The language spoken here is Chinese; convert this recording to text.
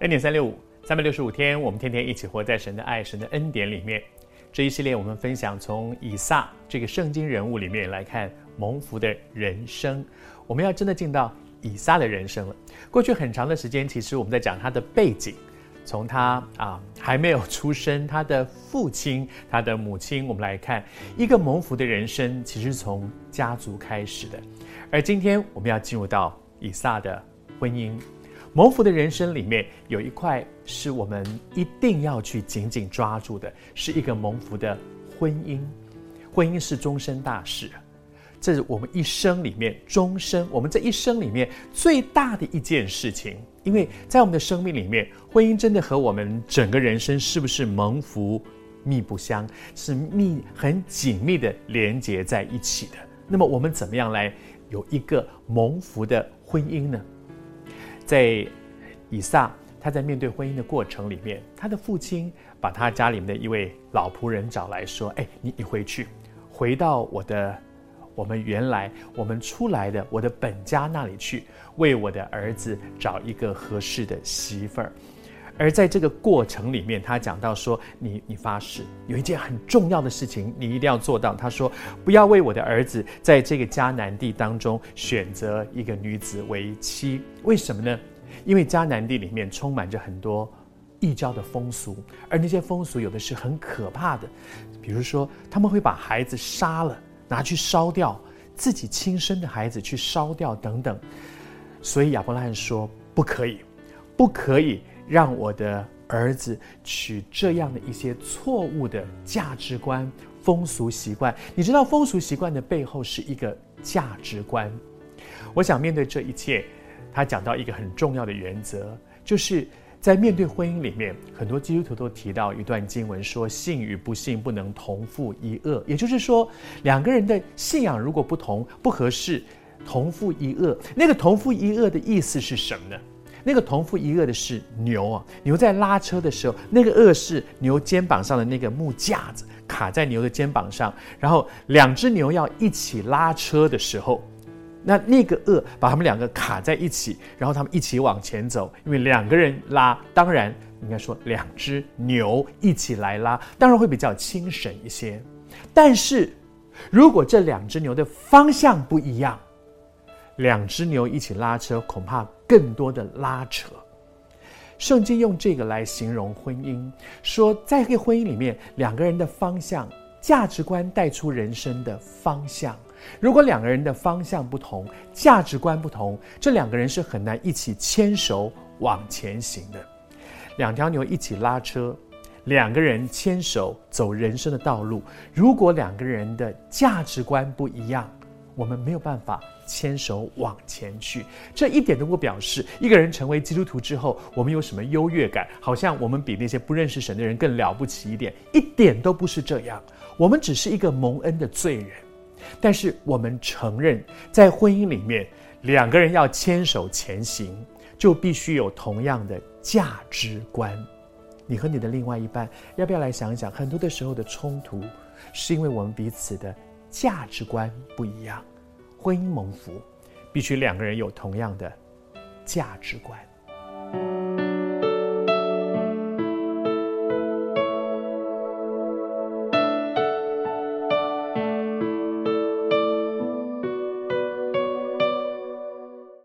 恩典三六五，三百六十五天，我们天天一起活在神的爱、神的恩典里面。这一系列我们分享从以撒这个圣经人物里面来看蒙福的人生。我们要真的进到以撒的人生了。过去很长的时间，其实我们在讲他的背景，从他啊还没有出生，他的父亲、他的母亲，我们来看一个蒙福的人生，其实从家族开始的。而今天我们要进入到以撒的婚姻，蒙福的人生里面有一块是我们一定要去紧紧抓住的，是一个蒙福的婚姻。婚姻是终身大事，这是我们一生里面终身，我们这一生里面最大的一件事情。因为在我们的生命里面，婚姻真的和我们整个人生是不是蒙福密不相，是密很紧密的连接在一起的。那么我们怎么样来有一个蒙福的婚姻呢？在以撒他在面对婚姻的过程里面，他的父亲把他家里面的一位老仆人找来说：“哎，你你回去，回到我的我们原来我们出来的我的本家那里去，为我的儿子找一个合适的媳妇儿。”而在这个过程里面，他讲到说：“你你发誓有一件很重要的事情，你一定要做到。”他说：“不要为我的儿子在这个迦南地当中选择一个女子为妻。为什么呢？因为迦南地里面充满着很多异教的风俗，而那些风俗有的是很可怕的，比如说他们会把孩子杀了拿去烧掉，自己亲生的孩子去烧掉等等。所以亚伯拉罕说：不可以，不可以。”让我的儿子取这样的一些错误的价值观、风俗习惯。你知道风俗习惯的背后是一个价值观。我想面对这一切，他讲到一个很重要的原则，就是在面对婚姻里面，很多基督徒都提到一段经文，说信与不信不能同父一轭。也就是说，两个人的信仰如果不同、不合适，同父一轭。那个同负一轭的意思是什么呢？那个同负一轭的是牛啊，牛在拉车的时候，那个轭是牛肩膀上的那个木架子卡在牛的肩膀上，然后两只牛要一起拉车的时候，那那个轭把他们两个卡在一起，然后他们一起往前走，因为两个人拉，当然应该说两只牛一起来拉，当然会比较轻省一些。但是如果这两只牛的方向不一样，两只牛一起拉车，恐怕更多的拉扯。圣经用这个来形容婚姻，说在这个婚姻里面，两个人的方向、价值观带出人生的方向。如果两个人的方向不同，价值观不同，这两个人是很难一起牵手往前行的。两条牛一起拉车，两个人牵手走人生的道路。如果两个人的价值观不一样，我们没有办法牵手往前去，这一点都不表示一个人成为基督徒之后，我们有什么优越感，好像我们比那些不认识神的人更了不起一点，一点都不是这样。我们只是一个蒙恩的罪人，但是我们承认，在婚姻里面，两个人要牵手前行，就必须有同样的价值观。你和你的另外一半，要不要来想一想？很多的时候的冲突，是因为我们彼此的。价值观不一样，婚姻蒙福，必须两个人有同样的价值观。